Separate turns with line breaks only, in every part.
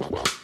Wow.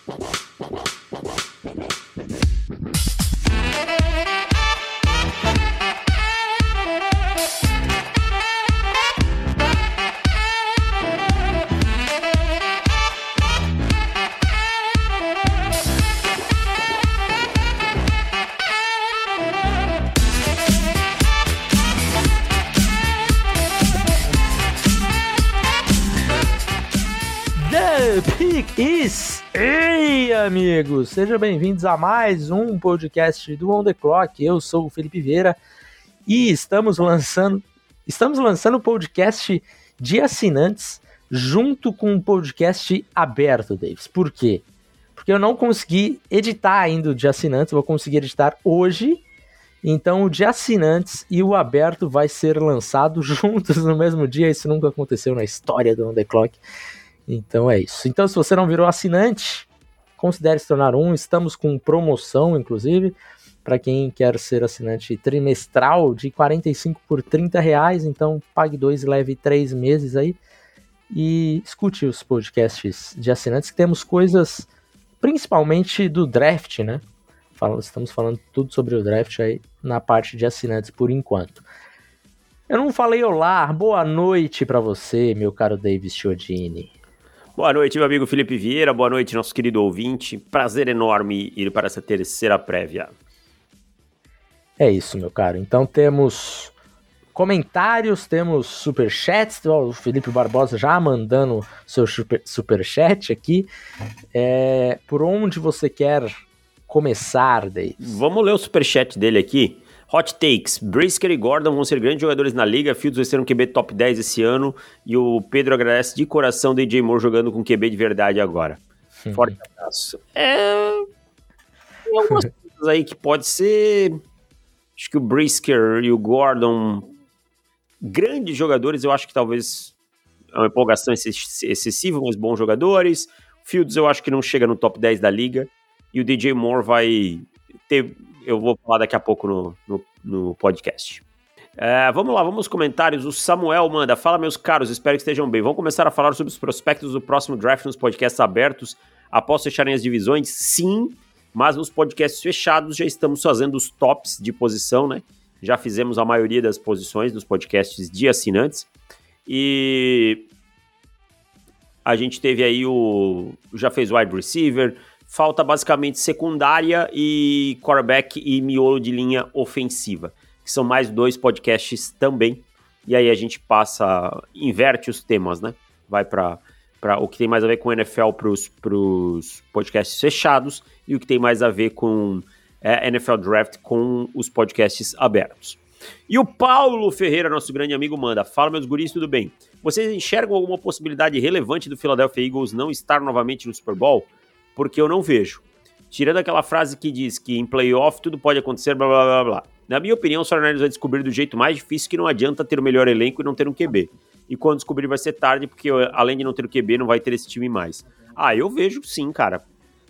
Amigos! Sejam bem-vindos a mais um podcast do On The Clock. Eu sou o Felipe Vieira e estamos lançando estamos lançando o podcast de assinantes junto com um podcast aberto, Davis. Por quê? Porque eu não consegui editar ainda o de assinantes, vou conseguir editar hoje. Então o de assinantes e o aberto vai ser lançado juntos no mesmo dia. Isso nunca aconteceu na história do On The Clock. Então é isso. Então, se você não virou assinante, considere se tornar um. Estamos com promoção, inclusive, para quem quer ser assinante trimestral de 45 por 30 reais. Então, pague dois e leve três meses aí. E escute os podcasts de assinantes, que temos coisas principalmente do draft, né? Estamos falando tudo sobre o draft aí na parte de assinantes por enquanto. Eu não falei olá, boa noite para você, meu caro Davis Chiodini.
Boa noite, meu amigo Felipe Vieira. Boa noite, nosso querido ouvinte. Prazer enorme ir para essa terceira prévia.
É isso, meu caro. Então temos comentários, temos superchats. O Felipe Barbosa já mandando seu super, superchat aqui. É, por onde você quer começar, Davis?
Vamos ler o superchat dele aqui. Hot takes: Brisker e Gordon vão ser grandes jogadores na liga. Fields vai ser um QB top 10 esse ano. E o Pedro agradece de coração DJ Moore jogando com QB de verdade agora. Uhum. Forte abraço. É. Tem algumas coisas aí que pode ser. Acho que o Brisker e o Gordon, grandes jogadores, eu acho que talvez é uma empolgação excessiva, mas bons jogadores. Fields eu acho que não chega no top 10 da liga. E o DJ Moore vai ter eu vou falar daqui a pouco no, no, no podcast. É, vamos lá, vamos aos comentários. O Samuel manda: Fala, meus caros, espero que estejam bem. Vamos começar a falar sobre os prospectos do próximo draft nos podcasts abertos após fecharem as divisões? Sim, mas nos podcasts fechados já estamos fazendo os tops de posição, né? Já fizemos a maioria das posições dos podcasts de assinantes. E a gente teve aí o. Já fez wide receiver, falta basicamente secundária e quarterback e miolo de linha ofensiva, que são mais dois podcasts também. E aí a gente passa, inverte os temas, né? Vai para o que tem mais a ver com NFL para os podcasts fechados e o que tem mais a ver com é, NFL Draft com os podcasts abertos. E o Paulo Ferreira, nosso grande amigo, manda: Fala, meus guris, tudo bem? Vocês enxergam alguma possibilidade relevante do Philadelphia Eagles não estar novamente no Super Bowl? Porque eu não vejo. Tirando aquela frase que diz que em playoff tudo pode acontecer, blá blá blá blá. Na minha opinião, o Sarnelli vai descobrir do jeito mais difícil que não adianta ter o melhor elenco e não ter um QB. E quando descobrir vai ser tarde, porque além de não ter o QB, não vai ter esse time mais. Ah, eu vejo sim, cara.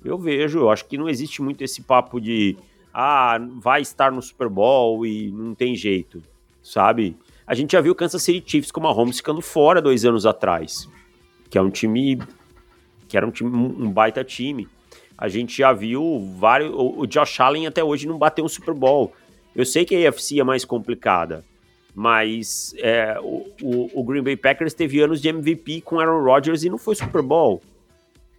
Eu vejo, eu acho que não existe muito esse papo de ah, vai estar no Super Bowl e não tem jeito, sabe? A gente já viu o Kansas City Chiefs com uma Holmes ficando fora dois anos atrás, que é um time que era um, time, um baita time. A gente já viu vários. O, Josh Allen até hoje não bateu um Super Bowl. Eu sei que a AFC é mais complicada, mas é, o, o, o, Green Bay Packers teve anos de MVP com Aaron Rodgers e não foi Super Bowl.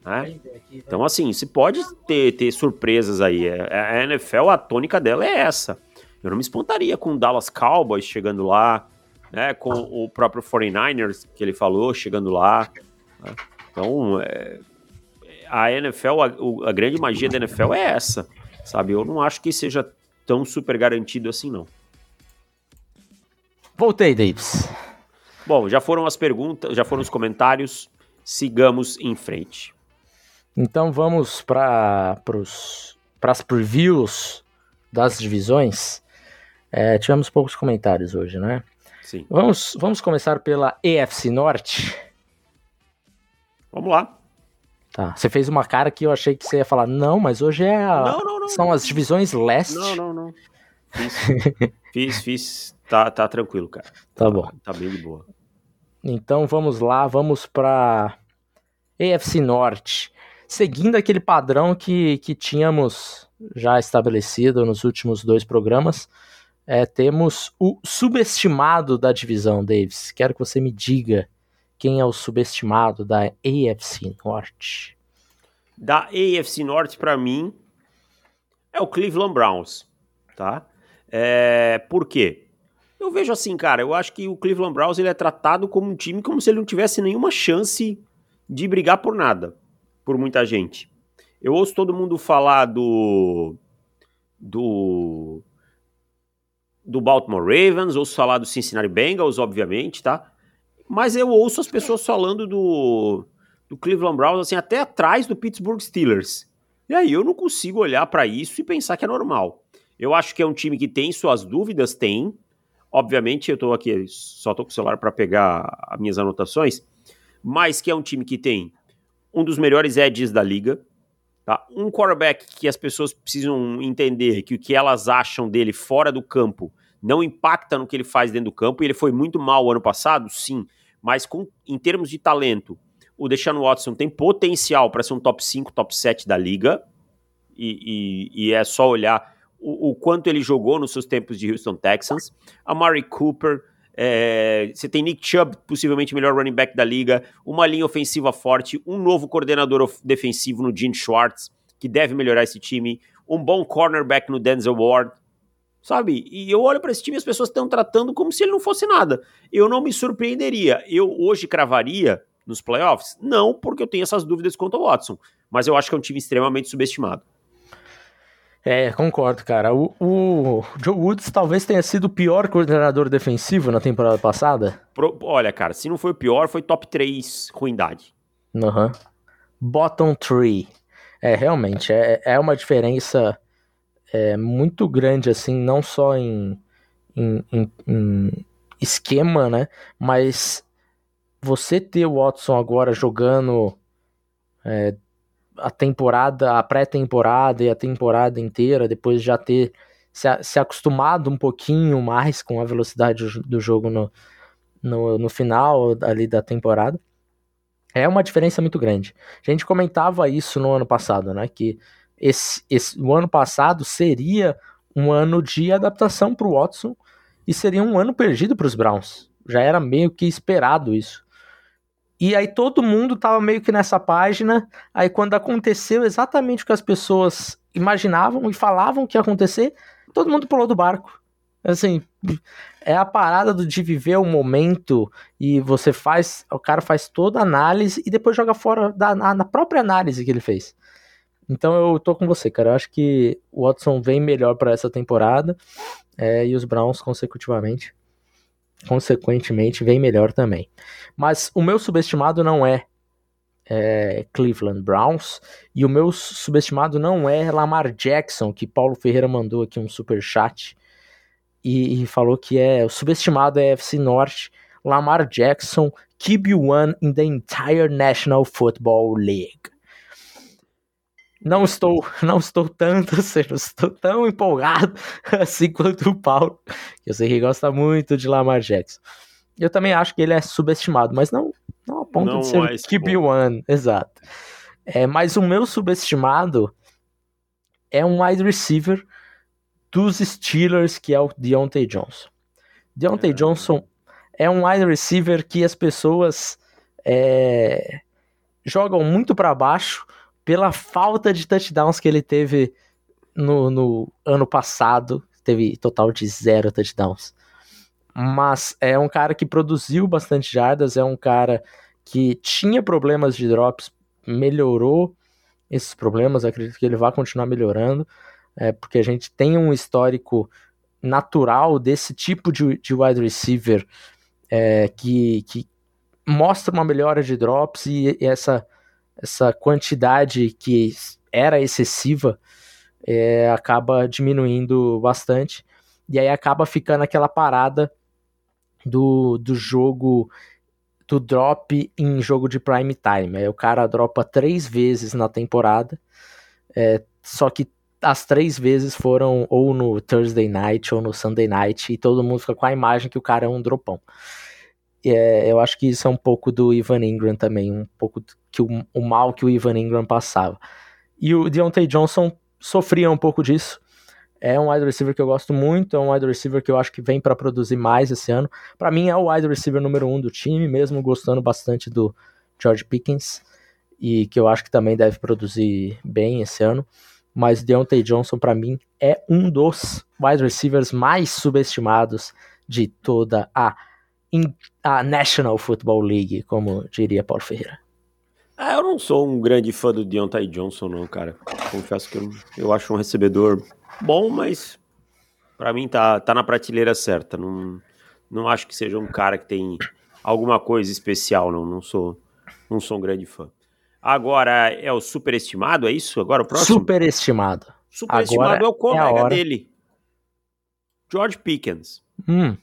Né? Então, assim, se pode ter, ter surpresas aí. É, é, a NFL, a tônica dela é essa. Eu não me espantaria com o Dallas Cowboys chegando lá, né, com o próprio 49ers, que ele falou, chegando lá. Né? Então, é, a NFL, a, a, grande magia da NFL é essa, sabe? Eu não acho que seja tão super garantido assim, não.
Voltei, Davis.
Bom, já foram as perguntas, já foram os comentários. Sigamos em frente.
Então vamos para as previews das divisões. É, tivemos poucos comentários hoje, né?
Sim.
Vamos, vamos começar pela EFC Norte.
Vamos lá.
Tá. Você fez uma cara que eu achei que você ia falar, não, mas hoje é a...
não, não, não,
são as divisões leste.
Não, não, não. Fiz, fiz, fiz. Tá, tá tranquilo, cara.
Tá, tá bom.
Tá bem de boa.
Então vamos lá, vamos para AFC Norte. seguindo aquele padrão que, que tínhamos já estabelecido nos últimos dois programas, é, temos o subestimado da divisão, Davis. Quero que você me diga quem é o subestimado da AFC Norte.
Da AFC Norte, para mim, é o Cleveland Browns, tá? É, por quê? Eu vejo assim, cara, eu acho que o Cleveland Browns ele é tratado como um time como se ele não tivesse nenhuma chance de brigar por nada, por muita gente. Eu ouço todo mundo falar do do do Baltimore Ravens, ouço falar do Cincinnati Bengals, obviamente, tá? Mas eu ouço as pessoas falando do do Cleveland Browns assim até atrás do Pittsburgh Steelers. E aí eu não consigo olhar para isso e pensar que é normal. Eu acho que é um time que tem suas dúvidas, tem. Obviamente, eu tô aqui, só tô com o celular para pegar as minhas anotações, mas que é um time que tem um dos melhores edges da liga, tá? Um quarterback que as pessoas precisam entender que o que elas acham dele fora do campo não impacta no que ele faz dentro do campo, e ele foi muito mal ano passado, sim, mas com, em termos de talento, o Deshaun Watson tem potencial para ser um top 5, top 7 da liga, e, e, e é só olhar o, o, quanto ele jogou nos seus tempos de Houston Texans. A Mari Cooper, é, você tem Nick Chubb, possivelmente melhor running back da liga, uma linha ofensiva forte, um novo coordenador defensivo no Gene Schwartz, que deve melhorar esse time, um bom cornerback no Denzel Ward, sabe? E eu olho para esse time e as pessoas estão tratando como se ele não fosse nada. Eu não me surpreenderia. Eu hoje cravaria nos playoffs? Não, porque eu tenho essas dúvidas quanto ao Watson. Mas eu acho que é um time extremamente subestimado.
É, concordo, cara. O, o, Joe Woods talvez tenha sido o pior coordenador defensivo na temporada passada.
Pro, olha, cara, se não foi o pior, foi top 3 ruindade.
Aham. Uhum. Bottom 3. É, realmente, é, é uma diferença é, muito grande, assim, não só em, em, em, em esquema, né? Mas você ter o Watson agora jogando é, a temporada, a pré-temporada e a temporada inteira, depois de já ter se, se acostumado um pouquinho mais com a velocidade do jogo no, no, no final ali da temporada, é uma diferença muito grande. A gente comentava isso no ano passado, né? Que esse, esse, o ano passado seria um ano de adaptação para o Watson e seria um ano perdido para os Browns. Já era meio que esperado isso. E aí todo mundo tava meio que nessa página. Aí quando aconteceu exatamente o que as pessoas imaginavam e falavam que ia acontecer, todo mundo pulou do barco. Assim, é a parada de viver o momento e você faz, o cara faz toda a análise e depois joga fora da, na própria análise que ele fez. Então eu tô com você, cara. Eu acho que o Watson vem melhor para essa temporada é, e os Browns consecutivamente consequentemente, vem melhor também. Mas o meu subestimado não é, é, Cleveland Browns e o meu subestimado não é Lamar Jackson, que Paulo Ferreira mandou aqui um super chat e, e falou que é o subestimado é FC Norte. Lamar Jackson, QB1 in the entire National Football League. Não estou, não estou tanto, assim, não estou tão empolgado assim quanto o Paulo, que eu sei que gosta muito de Lamar Jackson. Eu também acho que ele é subestimado, mas não, não a ponto não de ser QB1, exato. É, mas o meu subestimado é um wide receiver dos Steelers, que é o Deontay Johnson. Deontay é. Johnson é um wide receiver que as pessoas é, jogam muito para baixo, pela falta de touchdowns que ele teve no, no ano passado. Teve total de zero touchdowns. Mas é um cara que produziu bastante jardas, é um cara que tinha problemas de drops, melhorou esses problemas, acredito que ele vai continuar melhorando, é, porque a gente tem um histórico natural desse tipo de, de wide receiver é, que, que mostra uma melhora de drops e, e essa essa quantidade que era excessiva é, acaba diminuindo bastante. E aí acaba ficando aquela parada do, do jogo, do drop em jogo de prime time. Aí o cara dropa três vezes na temporada, é, só que as três vezes foram ou no Thursday night ou no Sunday night, e todo mundo fica com a imagem que o cara é um dropão. É, eu acho que isso é um pouco do Ivan Ingram também, um pouco que o, o mal que o Ivan Ingram passava. E o Deontay Johnson sofria um pouco disso. É um wide receiver que eu gosto muito, é um wide receiver que eu acho que vem para produzir mais esse ano. Para mim é o wide receiver número um do time, mesmo gostando bastante do George Pickens e que eu acho que também deve produzir bem esse ano. Mas Deontay Johnson para mim é um dos wide receivers mais subestimados de toda a, a National Football League, como diria Paulo Ferreira.
Ah, eu não sou um grande fã do Deontay Johnson, não, cara. Confesso que eu, eu acho um recebedor bom, mas para mim tá, tá na prateleira certa. Não, não acho que seja um cara que tem alguma coisa especial, não. Não sou, não sou um grande fã. Agora é o superestimado, é isso? Agora o próximo?
Superestimado.
Superestimado Agora é o colega é dele. George Pickens.
Hum.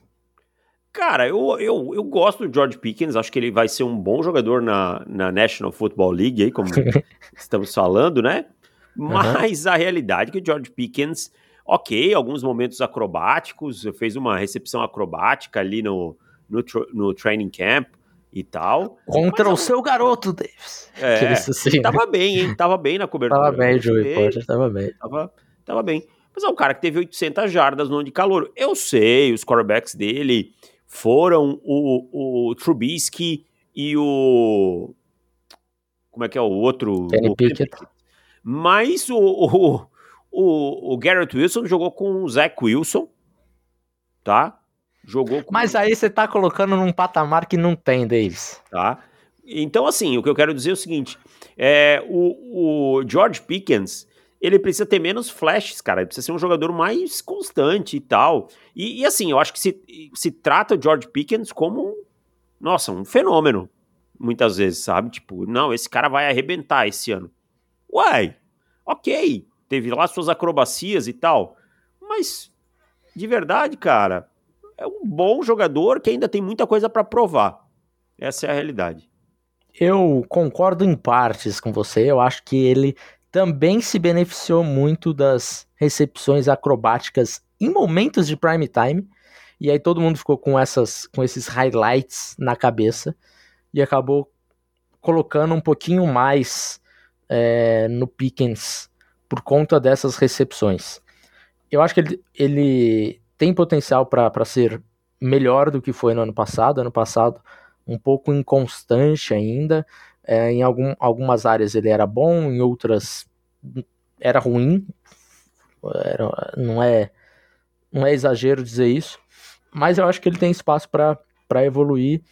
Cara, eu, eu, eu gosto do George Pickens, acho que ele vai ser um bom jogador na, na National Football League, aí, como estamos falando, né? Mas uhum. a realidade é que o George Pickens, ok, alguns momentos acrobáticos, fez uma recepção acrobática ali no, no, no training camp e tal.
Contra o seu garoto, Davis.
É, assim, tava bem, hein? Tava bem na cobertura.
Tava bem, Joey Porter, tava bem.
Tava, tava bem. Mas é um cara que teve 800 jardas no ano de calor. Eu sei, os quarterbacks dele foram o, o Trubisky e o. Como é que é o outro?
Kenny
o
Pickett.
Mas o, o, o, o Garrett Wilson jogou com o Zach Wilson, tá? Jogou com...
Mas aí você tá colocando num patamar que não tem, Davis.
Tá. Então, assim, o que eu quero dizer é o seguinte: é, o, o George Pickens ele precisa ter menos flashes, cara. Ele precisa ser um jogador mais constante e tal. E, e assim, eu acho que se, se trata o George Pickens como um, nossa, um fenômeno. Muitas vezes, sabe? Tipo, não, esse cara vai arrebentar esse ano. Uai, ok. Teve lá suas acrobacias e tal. Mas, de verdade, cara, é um bom jogador que ainda tem muita coisa para provar. Essa é a realidade.
Eu concordo em partes com você. Eu acho que ele também se beneficiou muito das recepções acrobáticas em momentos de prime time. E aí todo mundo ficou com essas com esses highlights na cabeça e acabou colocando um pouquinho mais é, no Pickens por conta dessas recepções. Eu acho que ele, ele tem potencial para ser melhor do que foi no ano passado. Ano passado, um pouco inconstante ainda, é, em algum, algumas áreas ele era bom, em outras era ruim. Era, não é não é exagero dizer isso, mas eu acho que ele tem espaço para evoluir.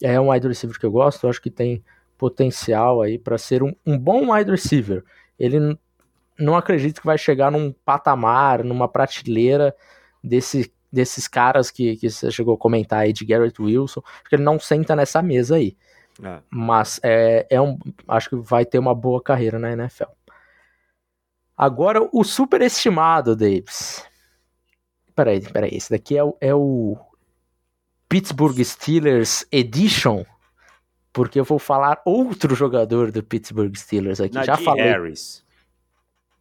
É um wide receiver que eu gosto, eu acho que tem potencial aí para ser um, um bom wide receiver. Ele não acredito que vai chegar num patamar, numa prateleira desse, desses caras que, que você chegou a comentar aí de Garrett Wilson, porque ele não senta nessa mesa aí. É. Mas é, é um, acho que vai ter uma boa carreira na NFL. Agora, o superestimado, Davis. Peraí, peraí. Esse daqui é o, é o Pittsburgh Steelers Edition. Porque eu vou falar outro jogador do Pittsburgh Steelers aqui. Já falei.
Harris.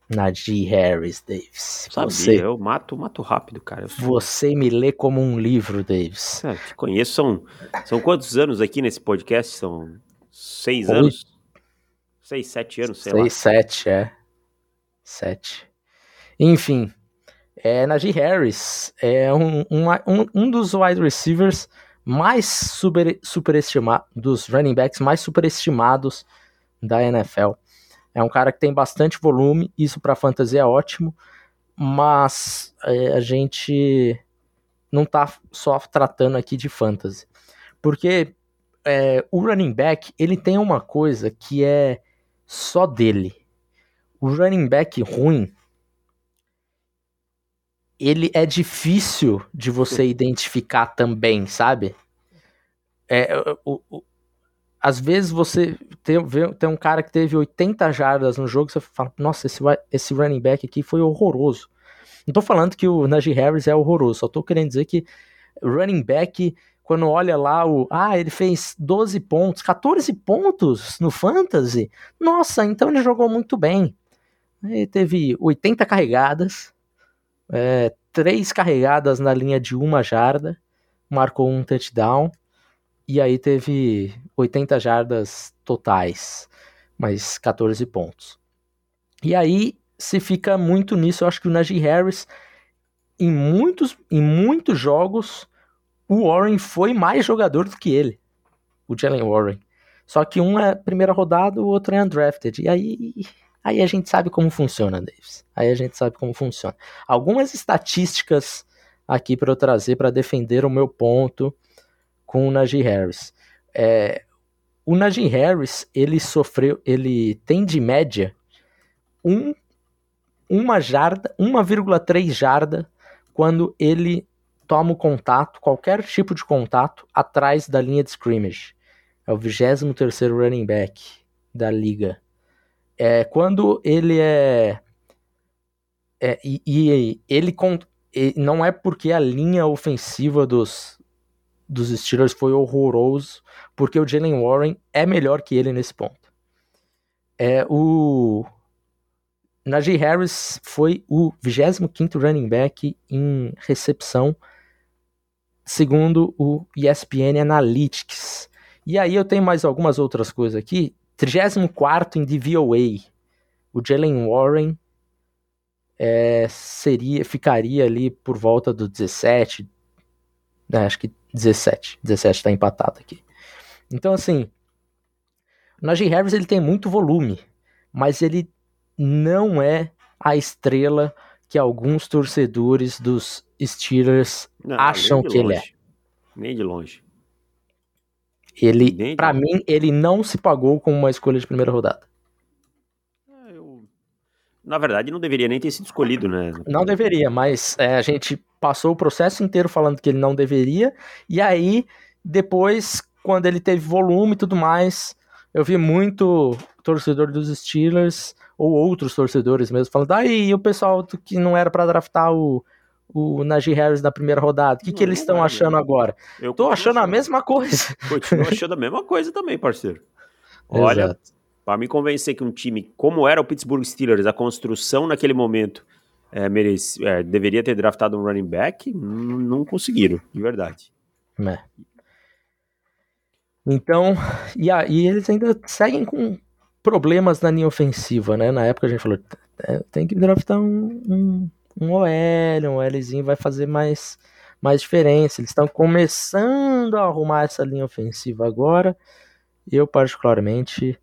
Najee Harris, Davis.
Sabia, você, eu mato, mato rápido, cara.
Você me lê como um livro, Davis.
É, te conheço. São, são quantos anos aqui nesse podcast? São seis Oito. anos? Seis, sete anos, sei
seis,
lá.
Seis, sete, é. Sete. Enfim, é, Najee Harris é um, um, um dos wide receivers mais super, superestimados, dos running backs mais superestimados da NFL. É um cara que tem bastante volume, isso para fantasy é ótimo, mas é, a gente não tá só tratando aqui de fantasy. Porque é, o running back, ele tem uma coisa que é só dele. O running back ruim, ele é difícil de você identificar também, sabe? É, o, o, às vezes você tem, tem um cara que teve 80 jardas no jogo, você fala, nossa, esse, esse running back aqui foi horroroso. Não tô falando que o Najee Harris é horroroso, só tô querendo dizer que running back, quando olha lá o, ah, ele fez 12 pontos, 14 pontos no fantasy, nossa, então ele jogou muito bem. Ele teve 80 carregadas, é, 3 carregadas na linha de uma jarda, marcou um touchdown e aí teve 80 jardas totais, mais 14 pontos. E aí se fica muito nisso, eu acho que o Najee Harris, em muitos, em muitos jogos, o Warren foi mais jogador do que ele, o Jalen Warren. Só que um é primeira rodada, o outro é undrafted. E aí, aí a gente sabe como funciona, Davis. Aí a gente sabe como funciona. Algumas estatísticas aqui para eu trazer para defender o meu ponto com o Najee Harris. É, o Najee Harris, ele sofreu, ele tem de média um, uma jarda, 1,3 jarda quando ele toma o contato, qualquer tipo de contato, atrás da linha de scrimmage. É o 23 running back da liga. É, quando ele é, é e, e, ele, não é porque a linha ofensiva dos, dos Steelers foi horroroso, porque o Jalen Warren é melhor que ele nesse ponto. É o Najee Harris foi o 25º running back em recepção, segundo o ESPN Analytics. E aí eu tenho mais algumas outras coisas aqui. 34 em DVOA. O Jalen Warren é, seria, ficaria ali por volta do 17, né, acho que 17, 17 está empatado aqui. Então assim, o Najee Harris ele tem muito volume, mas ele não é a estrela que alguns torcedores dos Steelers não, acham que
longe.
ele é.
Nem de longe.
Ele, para mim, ele não se pagou como uma escolha de primeira rodada.
Eu... Na verdade, não deveria nem ter sido escolhido, né?
Não deveria, mas é, a gente passou o processo inteiro falando que ele não deveria, e aí, depois, quando ele teve volume e tudo mais, eu vi muito torcedor dos Steelers ou outros torcedores mesmo falando, aí o pessoal que não era para draftar o, o Najee Harris na primeira rodada, o que, que eles estão achando agora? Eu tô achando, achando a mesma coisa.
Continuo achando a mesma coisa também, parceiro. Olha, para me convencer que um time como era o Pittsburgh Steelers, a construção naquele momento é, merece, é, deveria ter draftado um running back, não conseguiram, de verdade. É.
Então, e aí eles ainda seguem com problemas na linha ofensiva, né? Na época a gente falou, é, tem que draftar um, um, um OL, um OLzinho vai fazer mais, mais diferença. Eles estão começando a arrumar essa linha ofensiva agora. Eu, particularmente,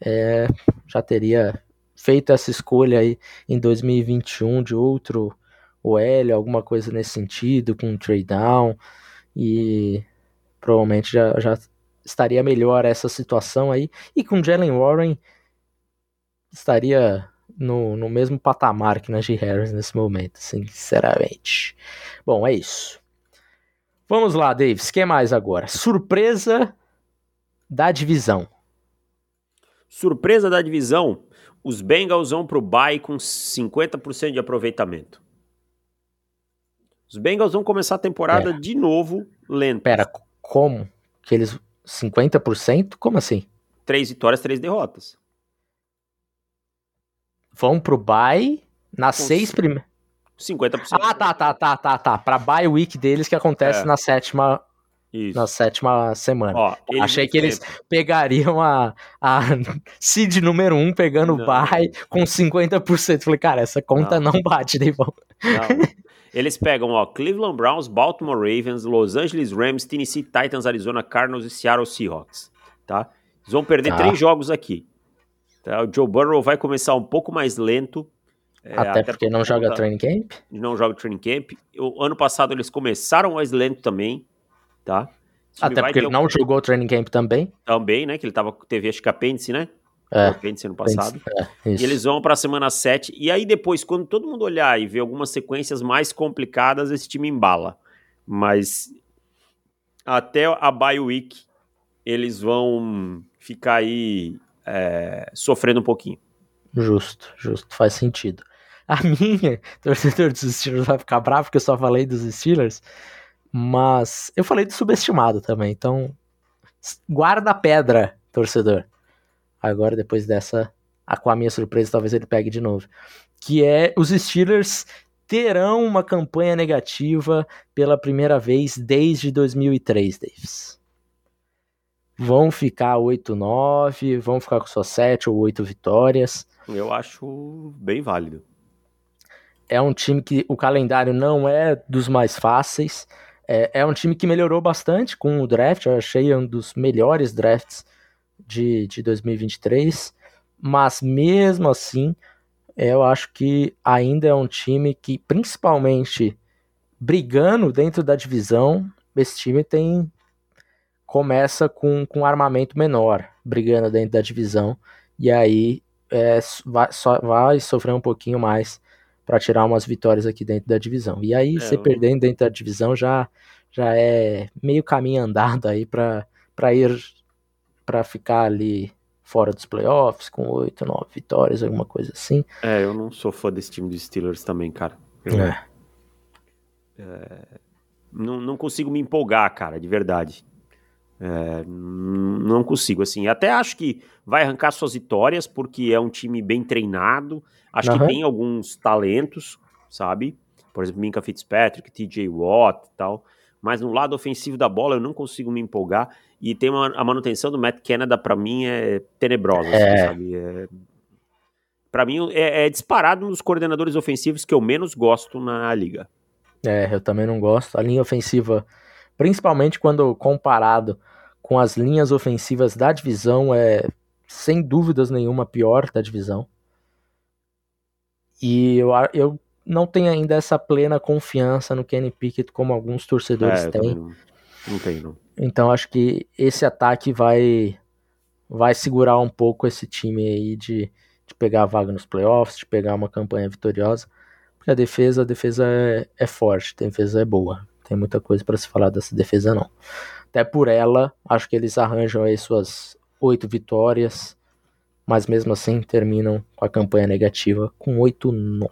é, já teria feito essa escolha aí em 2021 de outro OL, alguma coisa nesse sentido, com um trade down. E provavelmente já, já estaria melhor essa situação aí. E com Jalen Warren estaria no, no mesmo patamar que Najee Harris nesse momento, sinceramente. Bom, é isso. Vamos lá, Davis. que mais agora? Surpresa da divisão.
Surpresa da divisão. Os Bengals vão pro bye com 50% de aproveitamento. Os Bengals vão começar a temporada Pera. de novo lento.
Pera, como que eles 50%? Como assim?
Três vitórias, três derrotas.
Vão pro bye nas Com seis primeiras.
50%.
Ah, tá, tá, tá, tá, tá. Pra bye week deles que acontece é. na sétima isso. na sétima semana. Ó, Achei que eles pegariam a, a seed número 1 um, pegando o bye com 50%. Falei, cara, essa conta não, não bate, Deivão. Não.
Eles pegam, ó, Cleveland Browns, Baltimore Ravens, Los Angeles Rams, Tennessee Titans, Arizona Cardinals e Seattle Seahawks, tá? Eles vão perder tá. três jogos aqui. Tá? O Joe Burrow vai começar um pouco mais lento.
É, até, até, porque não joga training camp.
Não joga training camp. O ano passado eles começaram mais lento também, tá?
Até porque ele um... não jogou training camp também.
Também, né? Que ele tava, teve acho que apêndice, né? É, ano passado. É, e eles vão para a semana 7. E aí depois, quando todo mundo olhar e ver algumas sequências mais complicadas, esse time embala. Mas até a bye week, eles vão ficar aí é, sofrendo um pouquinho.
Justo, justo, faz sentido. A minha, torcedor dos Steelers vai ficar bravo porque eu só falei dos Steelers, mas eu falei do subestimado também, então guarda a pedra, torcedor. Agora, depois dessa, com a minha surpresa, talvez ele pegue de novo. Que é os Steelers terão uma campanha negativa pela primeira vez desde 2003, Davis. vão ficar 8-9, vão ficar com suas 7 ou 8 vitórias.
Eu acho bem válido.
É um time que o calendário não é dos mais fáceis. É, é um time que melhorou bastante com o draft. Eu achei um dos melhores drafts de, de 2023. Mas mesmo assim, eu acho que ainda é um time que, principalmente brigando dentro da divisão, esse time tem começa com, com armamento menor, brigando dentro da divisão, e aí é, vai, só, vai sofrer um pouquinho mais para tirar umas vitórias aqui dentro da divisão. E aí, é, você eu... perdendo dentro da divisão já, já é meio caminho andado aí para ir para ficar ali fora dos playoffs, com 8, 9 vitórias, alguma coisa assim.
É, eu não sou fã desse time dos Steelers também, cara. Eu, é. É, não, não consigo me empolgar, cara, de verdade. É, não consigo, assim. Até acho que vai arrancar suas vitórias, porque é um time bem treinado. Acho uhum. que tem alguns talentos, sabe? Por exemplo, Minka Fitzpatrick, TJ Watt e tal. Mas no lado ofensivo da bola eu não consigo me empolgar. E tem uma, a manutenção do Matt Canada, para mim, é tenebrosa, assim, é. sabe? É, para mim, é, é disparado um dos coordenadores ofensivos que eu menos gosto na liga.
É, eu também não gosto. A linha ofensiva principalmente quando comparado com as linhas ofensivas da divisão, é sem dúvidas nenhuma pior da divisão. E eu, eu não tenho ainda essa plena confiança no Kenny Pickett como alguns torcedores é, têm.
Não, não tenho.
Então acho que esse ataque vai vai segurar um pouco esse time aí de, de pegar a vaga nos playoffs, de pegar uma campanha vitoriosa. Porque a defesa, a defesa é, é forte, a defesa é boa. Tem muita coisa para se falar dessa defesa, não. Até por ela, acho que eles arranjam aí suas oito vitórias, mas mesmo assim terminam com a campanha negativa com 8-9.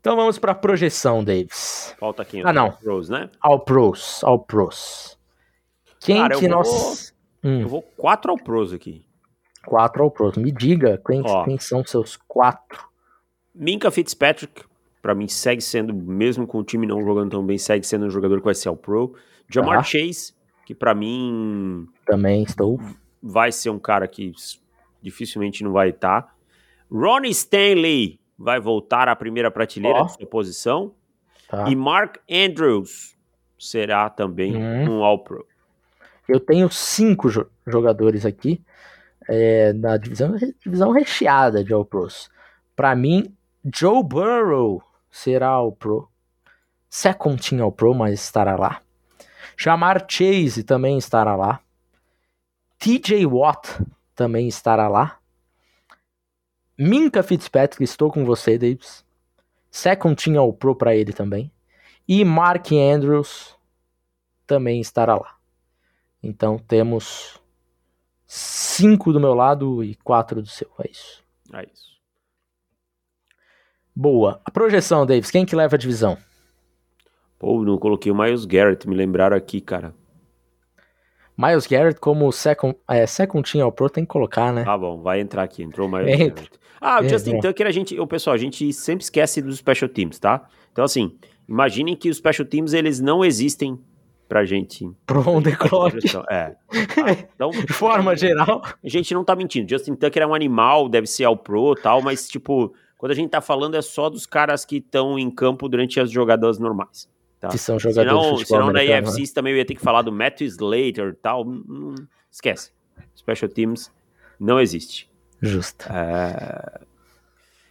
Então vamos para a projeção, Davis.
Falta aqui.
Ah, não.
Pros, né?
All Pros, All Pros. Quem
Cara,
que
eu
nós...
Vou... Hum. Eu vou quatro All Pros aqui.
Quatro All Pros. Me diga quem, quem são seus quatro.
Minka Fitzpatrick, para mim segue sendo, mesmo com o time não jogando tão bem, segue sendo um jogador que vai ser ao Pro. Jamar tá. Chase, que para mim.
Também estou.
Vai ser um cara que dificilmente não vai estar. Tá. Ronnie Stanley vai voltar à primeira prateleira oh. de sua posição. Tá. E Mark Andrews será também hum. um All-Pro.
Eu tenho cinco jogadores aqui é, na divisão, divisão recheada de All-Pros. Para mim, Joe Burrow será o Pro. Second Team All Pro, mas estará lá. Jamar Chase também estará lá. TJ Watt também estará lá. Minka Fitzpatrick, estou com você, Davis. Second Team All Pro para ele também. E Mark Andrews também estará lá. Então temos cinco do meu lado e quatro do seu. É isso.
É isso.
Boa. A projeção, Davis, quem que leva a divisão?
Pô, não coloquei o Miles Garrett, me lembraram aqui, cara.
Miles Garrett como second, é, second team ao pro tem que colocar, né?
Tá bom, vai entrar aqui, entrou o Miles Entra. Garrett. Ah, o Justin. Tucker, a gente, o pessoal, a gente sempre esquece dos special teams, tá? Então, assim, imaginem que os special teams, eles não existem pra gente.
Pro on the clock.
É. Ah,
então, de forma geral.
A gente não tá mentindo. Justin Tucker é um animal, deve ser ao pro tal, mas, tipo, quando a gente tá falando é só dos caras que estão em campo durante as jogadas normais. Tá?
Que são jogadores senão, de
senão na IFC né? também eu ia ter que falar do Matthew Slater e tal. Hum, esquece. Special Teams não existe.
Justo.
É...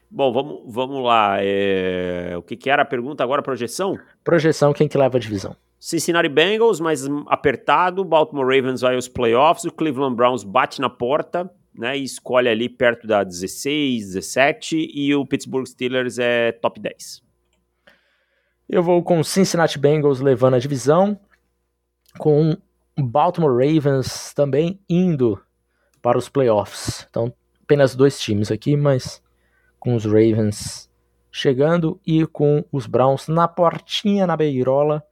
Bom, vamos, vamos lá. É... O que, que, era a pergunta agora? Projeção?
Projeção, quem que leva a divisão?
Cincinnati Bengals, mais apertado. Baltimore Ravens vai aos playoffs. O Cleveland Browns bate na porta né, e escolhe ali perto da 16, 17 e o Pittsburgh Steelers é top 10.
Eu vou com Cincinnati Bengals levando a divisão, com Baltimore Ravens também indo para os playoffs. Então, apenas dois times aqui, mas com os Ravens chegando e com os Browns na portinha, na beirola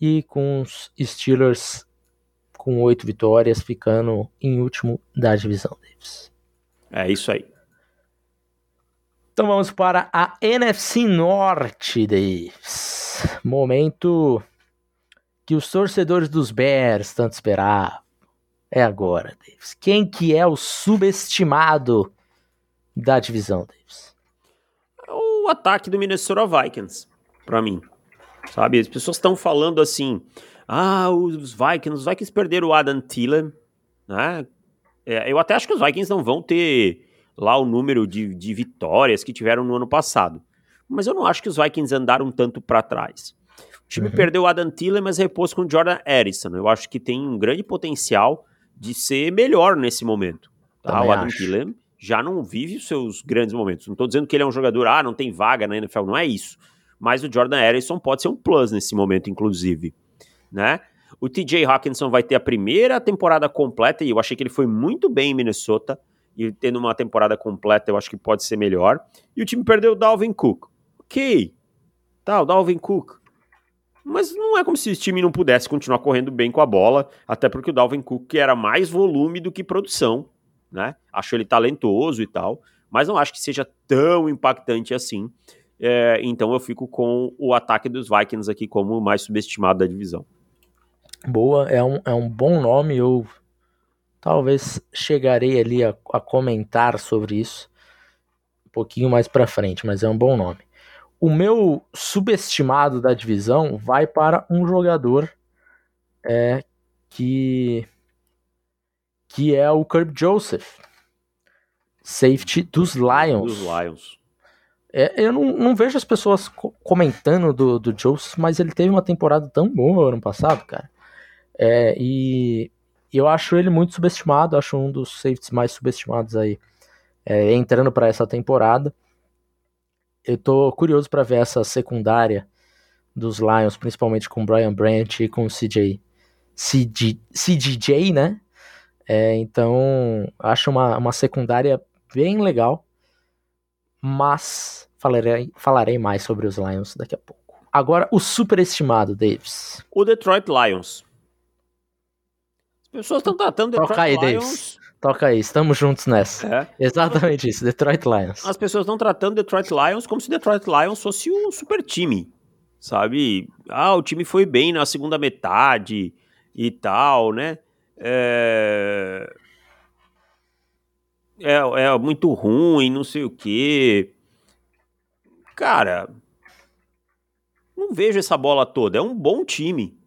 e com os Steelers com oito vitórias, ficando em último da divisão, Davis.
É isso aí.
Então vamos para a NFC Norte, Davis. Momento que os torcedores dos Bears tanto esperavam. É agora, Davis. Quem que é o subestimado da divisão, Davis?
É o ataque do Minnesota Vikings, para mim. Sabe, as pessoas estão falando assim: "Ah, os Vikings, os Vikings perderam o Adam Thielen", né? É, eu até acho que os Vikings não vão ter lá o número de, de vitórias que tiveram no ano passado. Mas eu não acho que os Vikings andaram tanto para trás. O time uhum. perdeu o Adam Thielen, mas repôs com o Jordan Harrison. Eu acho que tem um grande potencial de ser melhor nesse momento. Tá? O Adam acho. Thielen já não vive os seus grandes momentos. Não estou dizendo que ele é um jogador, ah, não tem vaga na NFL, não é isso. Mas o Jordan Harrison pode ser um plus nesse momento, inclusive. Né? O TJ Hawkinson vai ter a primeira temporada completa, e eu achei que ele foi muito bem em Minnesota e tendo uma temporada completa eu acho que pode ser melhor. E o time perdeu o Dalvin Cook. Ok, tá, o Dalvin Cook. Mas não é como se o time não pudesse continuar correndo bem com a bola, até porque o Dalvin Cook era mais volume do que produção, né? Acho ele talentoso e tal, mas não acho que seja tão impactante assim. É, então eu fico com o ataque dos Vikings aqui como o mais subestimado da divisão.
Boa, é um, é um bom nome, eu Talvez chegarei ali a, a comentar sobre isso um pouquinho mais para frente, mas é um bom nome. O meu subestimado da divisão vai para um jogador é, que que é o Kirk Joseph, safety dos Lions.
Dos Lions.
É, eu não, não, vejo as pessoas co comentando do, do Joseph, mas ele teve uma temporada tão boa ano passado, cara. É, e e eu acho ele muito subestimado, acho um dos safeties mais subestimados aí, é, entrando para essa temporada. Eu tô curioso para ver essa secundária dos Lions, principalmente com Brian Branch e com o CJ, CGJ, né? É, então, acho uma, uma secundária bem legal, mas falarei, falarei mais sobre os Lions daqui a pouco. Agora, o superestimado, Davis.
O Detroit Lions. As pessoas estão tratando
Detroit Toca aí, Lions. Davis. Toca aí, estamos juntos nessa. É. Exatamente isso, Detroit Lions.
As pessoas estão tratando Detroit Lions como se Detroit Lions fosse um super time, sabe? Ah, o time foi bem na segunda metade e tal, né? É, é, é muito ruim, não sei o quê. Cara, não vejo essa bola toda. É um bom time.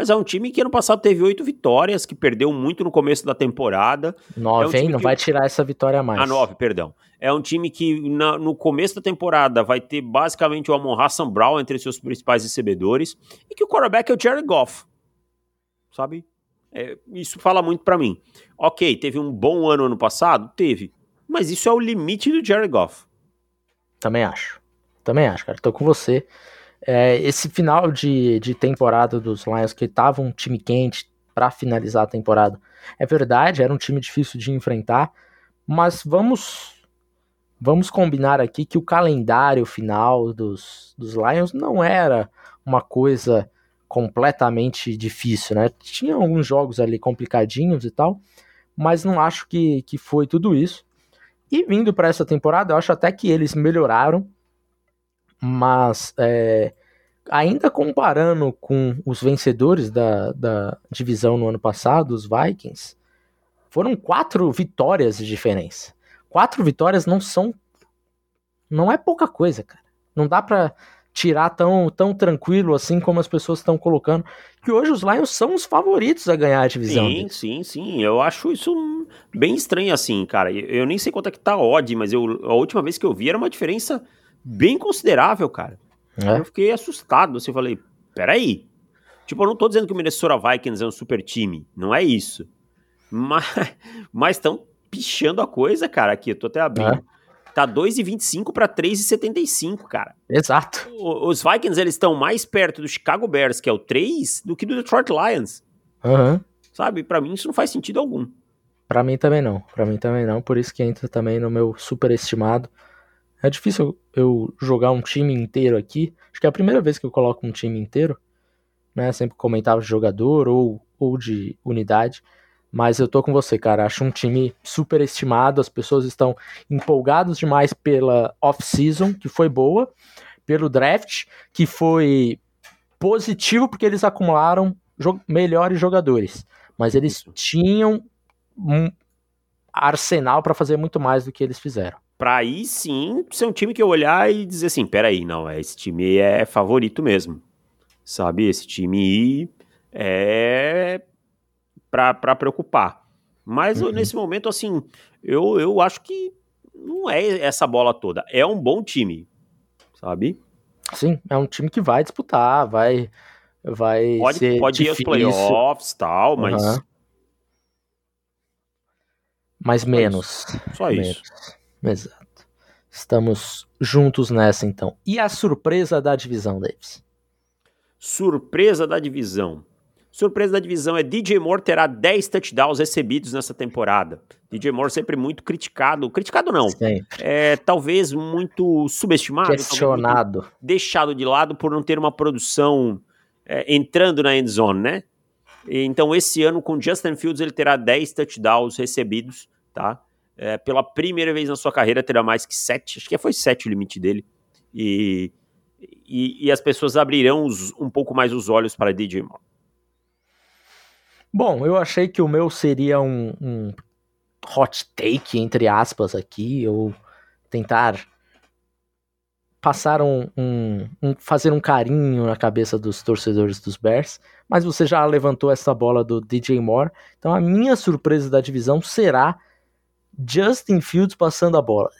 Mas é um time que ano passado teve oito vitórias, que perdeu muito no começo da temporada.
Nove,
é
um hein? Não
que...
vai tirar essa vitória a mais.
Ah, nove, perdão. É um time que na, no começo da temporada vai ter basicamente o Amon Hassan Brown entre seus principais recebedores e que o quarterback é o Jared Goff. Sabe? É, isso fala muito para mim. Ok, teve um bom ano ano passado? Teve. Mas isso é o limite do Jared Goff.
Também acho. Também acho, cara. Tô com você. É, esse final de, de temporada dos Lions, que tava um time quente para finalizar a temporada, é verdade, era um time difícil de enfrentar, mas vamos vamos combinar aqui que o calendário final dos, dos Lions não era uma coisa completamente difícil, né? Tinha alguns jogos ali complicadinhos e tal, mas não acho que, que foi tudo isso. E vindo para essa temporada, eu acho até que eles melhoraram mas é, ainda comparando com os vencedores da, da divisão no ano passado, os Vikings, foram quatro vitórias de diferença. Quatro vitórias não são. Não é pouca coisa, cara. Não dá pra tirar tão, tão tranquilo assim como as pessoas estão colocando. Que hoje os Lions são os favoritos a ganhar a divisão.
Sim, deles. sim, sim. Eu acho isso bem estranho assim, cara. Eu nem sei quanto é que tá odd, mas eu, a última vez que eu vi era uma diferença bem considerável, cara. É. Eu fiquei assustado, assim, eu falei, peraí. Tipo, eu não tô dizendo que o Minnesota Vikings é um super time, não é isso. Mas estão pichando a coisa, cara, aqui, eu tô até abrindo. É. Tá 2,25 para 3,75, cara.
Exato.
O, os Vikings, eles estão mais perto do Chicago Bears, que é o 3, do que do Detroit Lions.
Uhum.
Sabe? Para mim isso não faz sentido algum.
Para mim também não. Para mim também não. Por isso que entra também no meu superestimado. É difícil eu jogar um time inteiro aqui. Acho que é a primeira vez que eu coloco um time inteiro. Né? Sempre comentava de jogador ou, ou de unidade. Mas eu tô com você, cara. Acho um time super estimado. As pessoas estão empolgadas demais pela off-season, que foi boa, pelo draft, que foi positivo porque eles acumularam jo melhores jogadores, mas eles tinham um arsenal para fazer muito mais do que eles fizeram.
Para aí sim ser um time que eu olhar e dizer assim, peraí, não, esse time é favorito mesmo, sabe? Esse time é para preocupar. Mas uhum. nesse momento, assim, eu, eu acho que não é essa bola toda. É um bom time, sabe?
Sim, é um time que vai disputar, vai vai
pode,
ser
pode
difícil.
ir aos playoffs tal, mas uhum.
mas menos.
Só isso.
Menos. Exato. Estamos juntos nessa então. E a surpresa da divisão, Davis?
Surpresa da divisão. Surpresa da divisão é DJ Moore terá 10 touchdowns recebidos nessa temporada. DJ Moore sempre muito criticado. Criticado não. Sempre. É, talvez muito subestimado.
Questionado.
Muito deixado de lado por não ter uma produção é, entrando na end zone, né? Então, esse ano, com Justin Fields, ele terá 10 touchdowns recebidos, tá? É, pela primeira vez na sua carreira, terá mais que 7. Acho que foi 7 o limite dele. E, e, e as pessoas abrirão os, um pouco mais os olhos para DJ Moore.
Bom, eu achei que o meu seria um, um hot take, entre aspas, aqui, ou tentar passar um, um, um, fazer um carinho na cabeça dos torcedores dos Bears, mas você já levantou essa bola do DJ Moore, então a minha surpresa da divisão será Justin Fields passando a bola.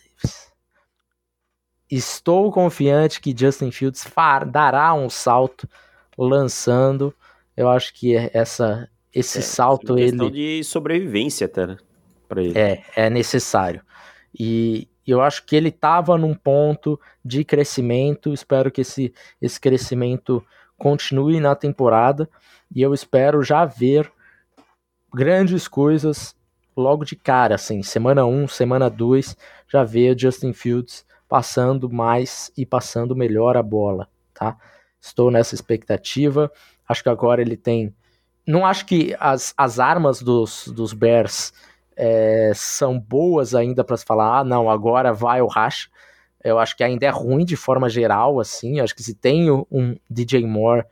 Estou confiante que Justin Fields dará um salto lançando. Eu acho que essa esse é, salto
é
ele
de sobrevivência até, né?
Para ele. É, é necessário. E eu acho que ele estava num ponto de crescimento. Espero que esse, esse crescimento continue na temporada. E eu espero já ver grandes coisas logo de cara, assim, semana 1, um, semana 2, já ver Justin Fields passando mais e passando melhor a bola, tá? Estou nessa expectativa. Acho que agora ele tem não acho que as, as armas dos, dos Bears é, são boas ainda para se falar, ah, não, agora vai o Rash. Eu acho que ainda é ruim de forma geral, assim. Acho que se tem um DJ Moore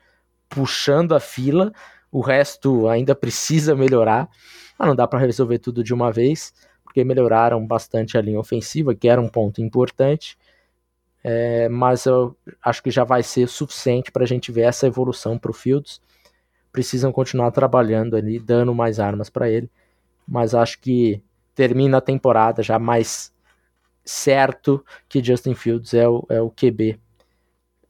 puxando a fila, o resto ainda precisa melhorar. Mas não dá para resolver tudo de uma vez, porque melhoraram bastante a linha ofensiva, que era um ponto importante. É, mas eu acho que já vai ser suficiente para a gente ver essa evolução para o Fields precisam continuar trabalhando ali, dando mais armas para ele. Mas acho que termina a temporada já mais certo que Justin Fields é o, é o QB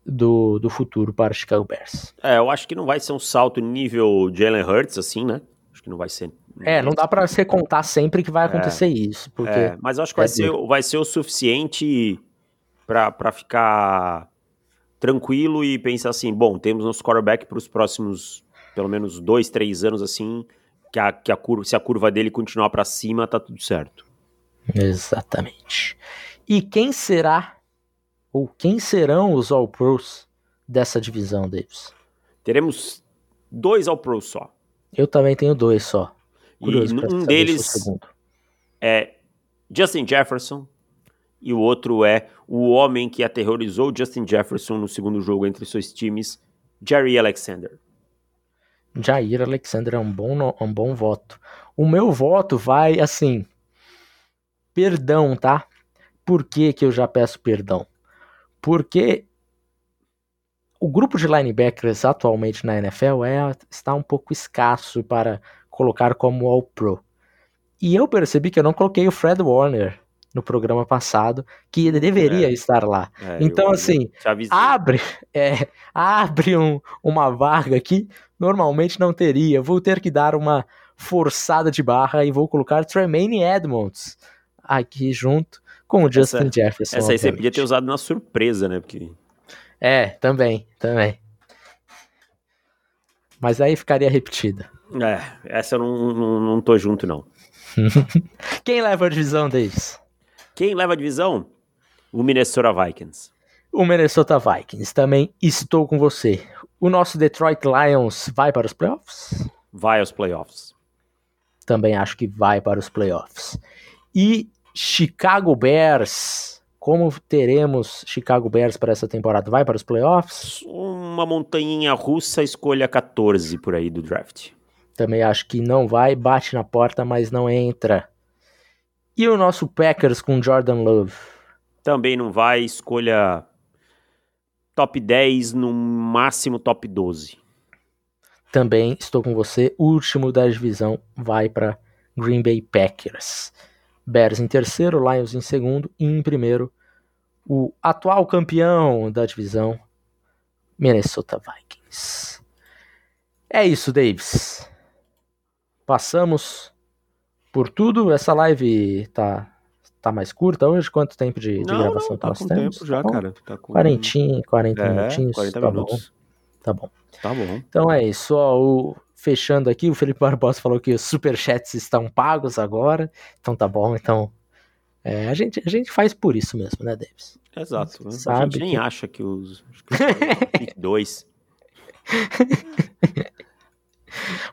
do, do futuro para Chicago Bears.
É, eu acho que não vai ser um salto nível Jalen Hurts, assim, né? Acho que não vai ser.
É, não dá para você contar sempre que vai acontecer é, isso. Porque é,
mas acho que vai, é ser, vai ser o suficiente para ficar tranquilo e pensar assim: bom, temos nosso quarterback para os próximos pelo menos dois, três anos assim, que a, que a curva, se a curva dele continuar para cima, tá tudo certo.
Exatamente. E quem será ou quem serão os All Pros dessa divisão, Davis?
Teremos dois All Pros só.
Eu também tenho dois só.
Curioso e um deles é Justin Jefferson e o outro é o homem que aterrorizou Justin Jefferson no segundo jogo entre seus times, Jerry Alexander.
Jair Alexander é um bom, um bom voto. O meu voto vai assim. Perdão, tá? Por que, que eu já peço perdão? Porque o grupo de linebackers atualmente na NFL é, está um pouco escasso para colocar como All-Pro. E eu percebi que eu não coloquei o Fred Warner no programa passado, que ele deveria é, estar lá. É, então, assim, abre, é, abre um, uma vaga aqui, normalmente não teria. Vou ter que dar uma forçada de barra e vou colocar Tremaine Edmonds aqui junto com o Justin essa, Jefferson.
Essa aí você podia ter usado na surpresa, né? Porque...
É, também, também. Mas aí ficaria repetida.
É, essa eu não, não, não tô junto, não.
Quem leva a divisão deles?
Quem leva a divisão? O Minnesota Vikings.
O Minnesota Vikings. Também estou com você. O nosso Detroit Lions vai para os playoffs?
Vai aos playoffs.
Também acho que vai para os playoffs. E Chicago Bears como teremos Chicago Bears para essa temporada? Vai para os playoffs?
Uma montanha russa, escolha 14 por aí do draft.
Também acho que não vai, bate na porta, mas não entra. E o nosso Packers com Jordan Love?
Também não vai, escolha top 10, no máximo top 12.
Também estou com você. Último da divisão vai para Green Bay Packers. Bears em terceiro, Lions em segundo e em primeiro o atual campeão da divisão, Minnesota Vikings. É isso, Davis. Passamos por tudo. Essa live tá, tá mais curta hoje? Quanto tempo de, de
não,
gravação
não, tá
nós
com
temos?
tempo já,
Tá
cara. Tá com...
40, 40
é,
minutinhos.
40
tá
minutos.
bom. Tá bom.
Tá bom.
Então é isso. Ó, o, fechando aqui, o Felipe Barbosa falou que os superchats estão pagos agora. Então tá bom. Então é, a, gente, a gente faz por isso mesmo, né, Davis?
Exato. A
Sabe
gente nem
que-
acha que os. Acho que os 2.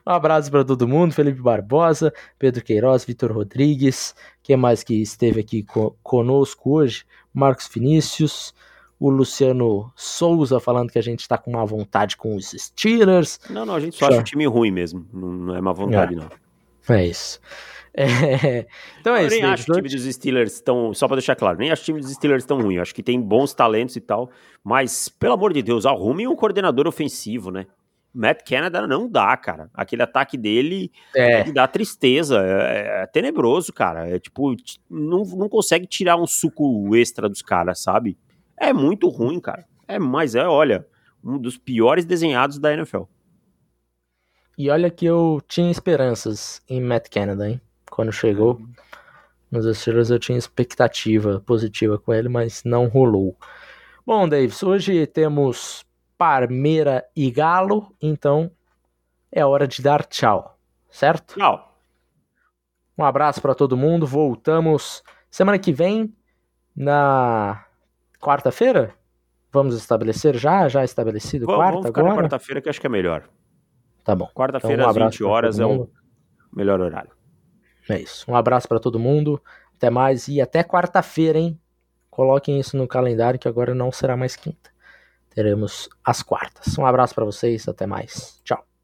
Um abraço para todo mundo, Felipe Barbosa, Pedro Queiroz, Vitor Rodrigues, quem mais que esteve aqui co- conosco hoje? Marcos Vinícius, o Luciano Souza falando que a gente está com uma vontade com os Steelers.
Não, não, a gente só acha o time ruim mesmo. Não, é má vontade, não.
É isso. É, Então é
eu
isso,
nem acho o time dos Steelers tão. Só pra deixar claro, nem acho o time dos Steelers tão ruim. Eu acho que tem bons talentos e tal. Mas, pelo amor de Deus, arrume um coordenador ofensivo, né? Matt Canada não dá, cara. Aquele ataque dele
É,
dá tristeza. É, é tenebroso, cara. É tipo, não, não consegue tirar um suco extra dos caras, sabe? É muito ruim, cara. É, mas é, olha, um dos piores desenhados da NFL.
e olha que eu tinha esperanças em Matt Canada, hein? Quando chegou nos Steelers eu tinha expectativa positiva com ele, mas não rolou. Bom, Davis, hoje temos Parmeira e Galo, então é hora de dar tchau, certo?
Tchau.
Um abraço para todo mundo. Voltamos semana que vem, na quarta-feira? Vamos estabelecer já? Já estabelecido
Vamos,
quarta
vamos ficar
agora?
quarta-feira que acho que é melhor.
Tá bom.
Quarta-feira
Então, um
às
abraço
20
pra
horas é o melhor horário.
É isso. Um abraço para todo mundo. Até mais e até quarta-feira, hein? Coloquem isso no calendário que agora não será mais quinta. Teremos as quartas. Um abraço para vocês. Até mais. Tchau.